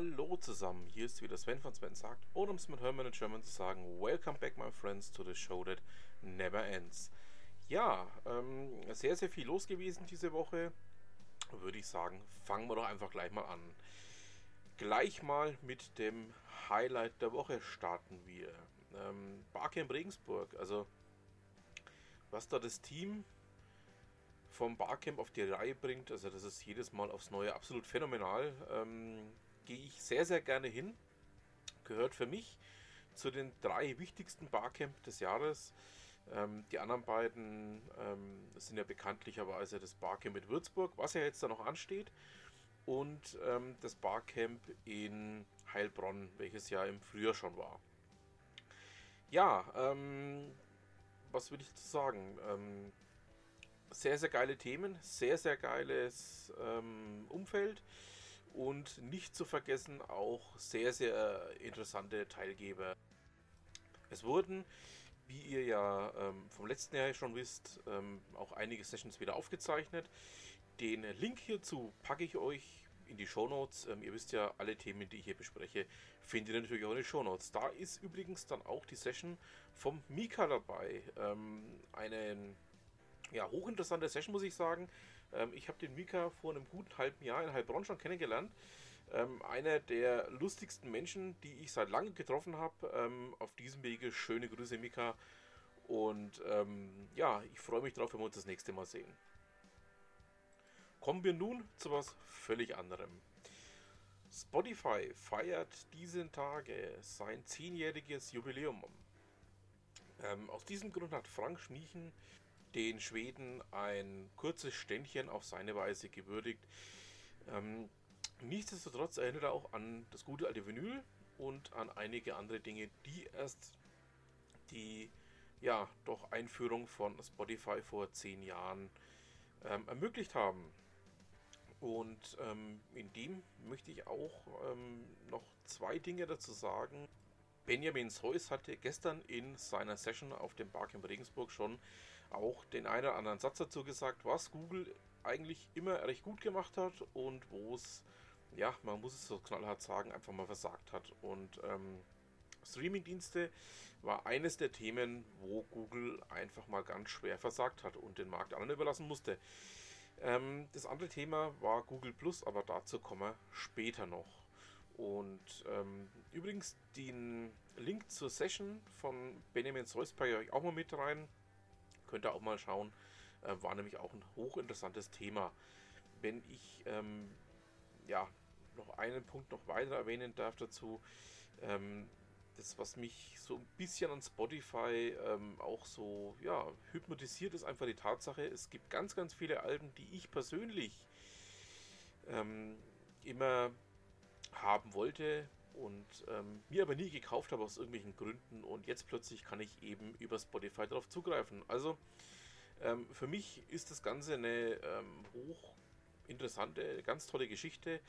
Hallo zusammen, hier ist wieder Sven von Sven sagt, oder um es mit Hermann in German zu sagen, Welcome back my friends to the show that never ends. Ja, ähm, sehr, sehr viel los gewesen diese Woche. Würde ich sagen, fangen wir doch einfach gleich mal an. Gleich mal mit dem Highlight der Woche starten wir. Ähm, Barcamp Regensburg, also was da das Team vom Barcamp auf die Reihe bringt, also das ist jedes Mal aufs Neue absolut phänomenal. Ähm, Gehe ich sehr, sehr gerne hin. Gehört für mich zu den drei wichtigsten Barcamp des Jahres. Ähm, die anderen beiden ähm, sind ja bekanntlicherweise das Barcamp mit Würzburg, was ja jetzt da noch ansteht, und ähm, das Barcamp in Heilbronn, welches ja im Frühjahr schon war. Ja, ähm, was will ich dazu sagen? Ähm, sehr, sehr geile Themen, sehr, sehr geiles ähm, Umfeld und nicht zu vergessen auch sehr, sehr interessante Teilgeber. Es wurden, wie ihr ja ähm, vom letzten Jahr schon wisst, ähm, auch einige Sessions wieder aufgezeichnet. Den Link hierzu packe ich euch in die Shownotes. Ähm, ihr wisst ja, alle Themen, die ich hier bespreche, findet ihr natürlich auch in den Shownotes. Da ist übrigens dann auch die Session vom Mika dabei. Ähm, eine ja, hochinteressante Session, muss ich sagen. Ähm, ich habe den Mika vor einem guten halben Jahr in Heilbronn schon kennengelernt. Ähm, einer der lustigsten Menschen, die ich seit langem getroffen habe. Ähm, auf diesem Wege schöne Grüße, Mika. Und ähm, ja, ich freue mich drauf, wenn wir uns das nächste Mal sehen. Kommen wir nun zu was völlig anderem. Spotify feiert diesen Tage sein zehnjähriges Jubiläum. Ähm, aus diesem Grund hat Frank Schmiechen den Schweden ein kurzes Ständchen auf seine Weise gewürdigt. Ähm, nichtsdestotrotz erinnert er auch an das gute alte Vinyl und an einige andere Dinge, die erst die ja doch Einführung von Spotify vor zehn Jahren ähm, ermöglicht haben. Und ähm, in dem möchte ich auch ähm, noch zwei Dinge dazu sagen. Benjamin Seuss hatte gestern in seiner Session auf dem Barcamp Regensburg schon auch den einen oder anderen Satz dazu gesagt, was Google eigentlich immer recht gut gemacht hat und wo es, ja, man muss es so knallhart sagen, einfach mal versagt hat. Und ähm, Streamingdienste war eines der Themen, wo Google einfach mal ganz schwer versagt hat und den Markt anderen überlassen musste. Ähm, das andere Thema war Google Plus, aber dazu kommen wir später noch. Und ähm, übrigens, den Link zur Session von Benjamin Seuss packe ich euch auch mal mit rein. Könnt ihr auch mal schauen. Äh, war nämlich auch ein hochinteressantes Thema. Wenn ich ähm, ja noch einen Punkt noch weiter erwähnen darf dazu, ähm, das, was mich so ein bisschen an Spotify ähm, auch so ja, hypnotisiert, ist einfach die Tatsache, es gibt ganz, ganz viele Alben, die ich persönlich ähm, immer haben wollte und ähm, mir aber nie gekauft habe aus irgendwelchen Gründen und jetzt plötzlich kann ich eben über Spotify darauf zugreifen. Also ähm, für mich ist das Ganze eine ähm, hoch interessante, ganz tolle Geschichte,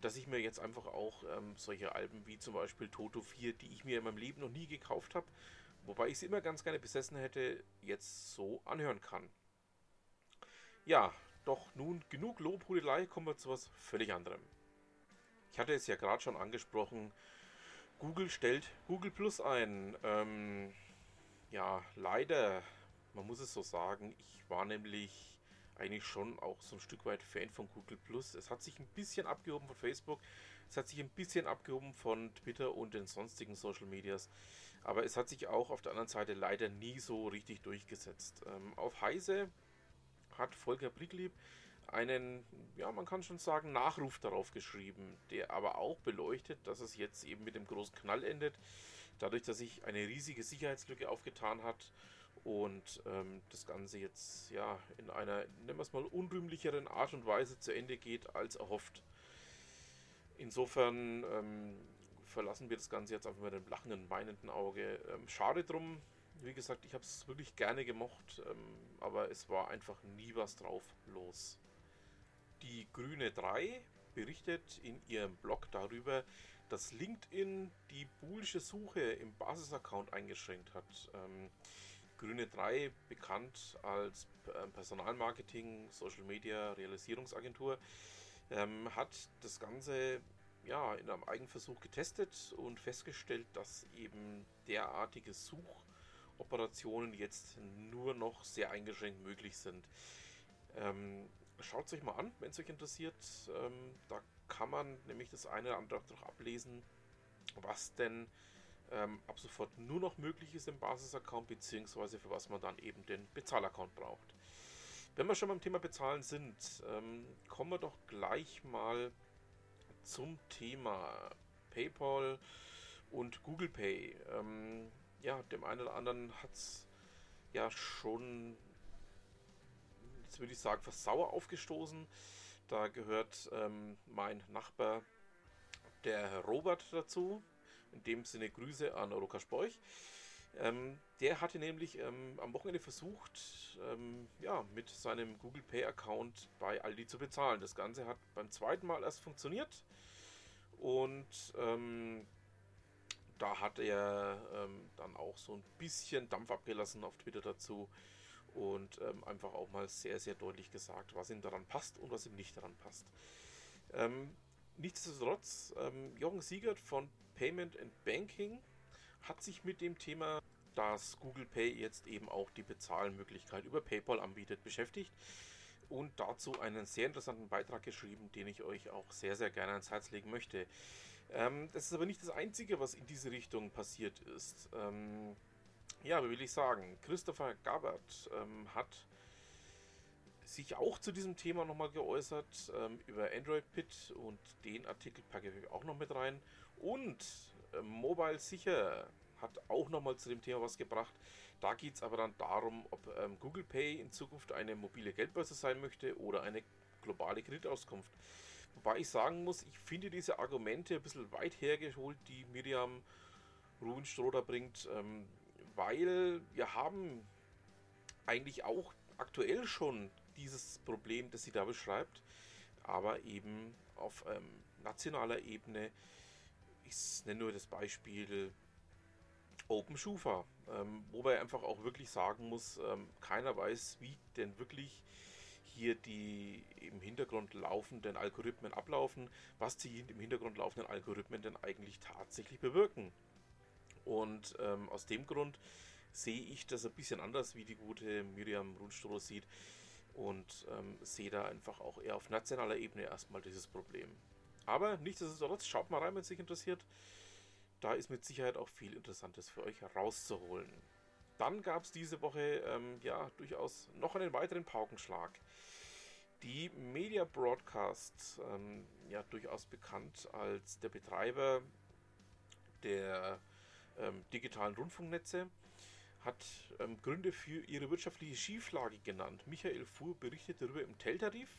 dass ich mir jetzt einfach auch ähm, solche Alben wie zum Beispiel Toto 4, die ich mir in meinem Leben noch nie gekauft habe, wobei ich sie immer ganz gerne besessen hätte, jetzt so anhören kann. Ja, doch nun genug Lobhudelei, kommen wir zu was völlig anderem. Ich hatte es ja gerade schon angesprochen, Google stellt Google Plus ein. Ähm, ja, leider, man muss es so sagen, ich war nämlich eigentlich schon auch so ein Stück weit Fan von Google Plus. Es hat sich ein bisschen abgehoben von Facebook, es hat sich ein bisschen abgehoben von Twitter und den sonstigen Social Medias, aber es hat sich auch auf der anderen Seite leider nie so richtig durchgesetzt. Ähm, auf Heise hat Volker Bricklieb einen, ja, man kann schon sagen, Nachruf darauf geschrieben, der aber auch beleuchtet, dass es jetzt eben mit dem großen Knall endet, dadurch, dass sich eine riesige Sicherheitslücke aufgetan hat und ähm, das Ganze jetzt ja in einer, nennen wir es mal, unrühmlicheren Art und Weise zu Ende geht als erhofft. Insofern ähm, verlassen wir das Ganze jetzt einfach mit einem lachenden, weinenden Auge. Ähm, schade drum, wie gesagt, ich habe es wirklich gerne gemocht, ähm, aber es war einfach nie was drauf los. Die Grüne 3 berichtet in ihrem Blog darüber, dass LinkedIn die boolische Suche im Basisaccount eingeschränkt hat. Ähm, Grüne 3, bekannt als äh, Personalmarketing, Social Media, Realisierungsagentur, ähm, hat das Ganze ja, in einem Eigenversuch getestet und festgestellt, dass eben derartige Suchoperationen jetzt nur noch sehr eingeschränkt möglich sind. Ähm, Schaut es euch mal an, wenn es euch interessiert. Ähm, da kann man nämlich das eine oder andere auch ablesen, was denn ähm, ab sofort nur noch möglich ist im Basis-Account, beziehungsweise für was man dann eben den Bezahlaccount braucht. Wenn wir schon beim Thema Bezahlen sind, ähm, kommen wir doch gleich mal zum Thema PayPal und Google Pay. Ähm, ja, dem einen oder anderen hat es ja schon jetzt würde ich sagen, fast sauer aufgestoßen. Da gehört ähm, mein Nachbar, der Robert, dazu. In dem Sinne Grüße an Roka Sporch. Ähm, der hatte nämlich ähm, am Wochenende versucht, ähm, ja, mit seinem Google Pay Account bei Aldi zu bezahlen. Das Ganze hat beim zweiten Mal erst funktioniert und ähm, da hat er ähm, dann auch so ein bisschen Dampf abgelassen auf Twitter dazu und ähm, einfach auch mal sehr, sehr deutlich gesagt, was ihm daran passt und was ihm nicht daran passt. Ähm, nichtsdestotrotz, ähm, Jochen Siegert von Payment and Banking hat sich mit dem Thema, dass Google Pay jetzt eben auch die Bezahlmöglichkeit über PayPal anbietet, beschäftigt und dazu einen sehr interessanten Beitrag geschrieben, den ich euch auch sehr, sehr gerne ans Herz legen möchte. Ähm, das ist aber nicht das Einzige, was in diese Richtung passiert ist. Ähm, ja, wie will ich sagen? Christopher Gabbard ähm, hat sich auch zu diesem Thema nochmal geäußert ähm, über Android Pit und den Artikel packe ich auch noch mit rein. Und äh, Mobile Sicher hat auch nochmal zu dem Thema was gebracht. Da geht es aber dann darum, ob ähm, Google Pay in Zukunft eine mobile Geldbörse sein möchte oder eine globale Kreditauskunft. Wobei ich sagen muss, ich finde diese Argumente ein bisschen weit hergeholt, die Miriam Ruhenstroder bringt. Ähm, weil wir haben eigentlich auch aktuell schon dieses Problem, das sie da beschreibt, aber eben auf ähm, nationaler Ebene. Ich nenne nur das Beispiel OpenSchufa, ähm, wobei einfach auch wirklich sagen muss, ähm, keiner weiß, wie denn wirklich hier die im Hintergrund laufenden Algorithmen ablaufen, was die im Hintergrund laufenden Algorithmen denn eigentlich tatsächlich bewirken. Und ähm, aus dem Grund sehe ich das ein bisschen anders, wie die gute Miriam Runstroh sieht. Und ähm, sehe da einfach auch eher auf nationaler Ebene erstmal dieses Problem. Aber nichtsdestotrotz, schaut mal rein, wenn es sich interessiert. Da ist mit Sicherheit auch viel Interessantes für euch herauszuholen. Dann gab es diese Woche ähm, ja durchaus noch einen weiteren Paukenschlag. Die Media Broadcast, ähm, ja durchaus bekannt als der Betreiber der ähm, digitalen Rundfunknetze, hat ähm, Gründe für ihre wirtschaftliche Schieflage genannt. Michael Fuhr berichtet darüber im Telltarif.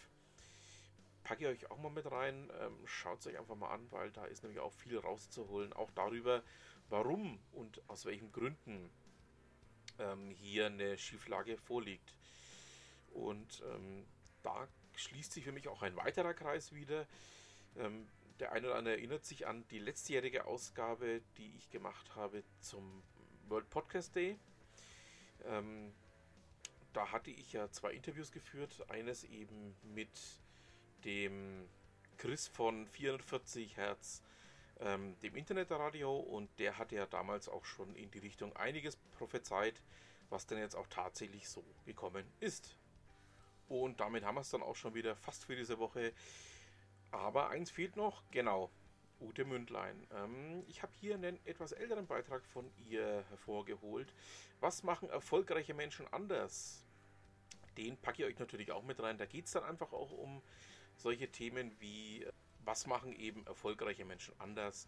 Packe ich euch auch mal mit rein. Ähm, Schaut es euch einfach mal an, weil da ist nämlich auch viel rauszuholen. Auch darüber, warum und aus welchen Gründen ähm, hier eine Schieflage vorliegt. Und ähm, da schließt sich für mich auch ein weiterer Kreis wieder. Der eine oder andere erinnert sich an die letztjährige Ausgabe, die ich gemacht habe zum World Podcast Day. Ähm, da hatte ich ja zwei Interviews geführt. Eines eben mit dem Chris von 440 Hertz, ähm, dem Internetradio, und der hatte ja damals auch schon in die Richtung einiges prophezeit, was denn jetzt auch tatsächlich so gekommen ist. Und damit haben wir es dann auch schon wieder fast für diese Woche. Aber eins fehlt noch, genau. Ute Mündlein. Ähm, ich habe hier einen etwas älteren Beitrag von ihr hervorgeholt. Was machen erfolgreiche Menschen anders? Den packe ich euch natürlich auch mit rein. Da geht es dann einfach auch um solche Themen wie, was machen eben erfolgreiche Menschen anders?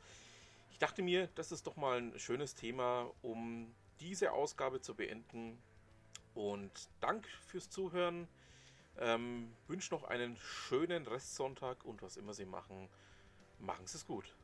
Ich dachte mir, das ist doch mal ein schönes Thema, um diese Ausgabe zu beenden. Und Dank fürs Zuhören. Ähm, wünsche noch einen schönen Restsonntag und was immer Sie machen, machen Sie es gut.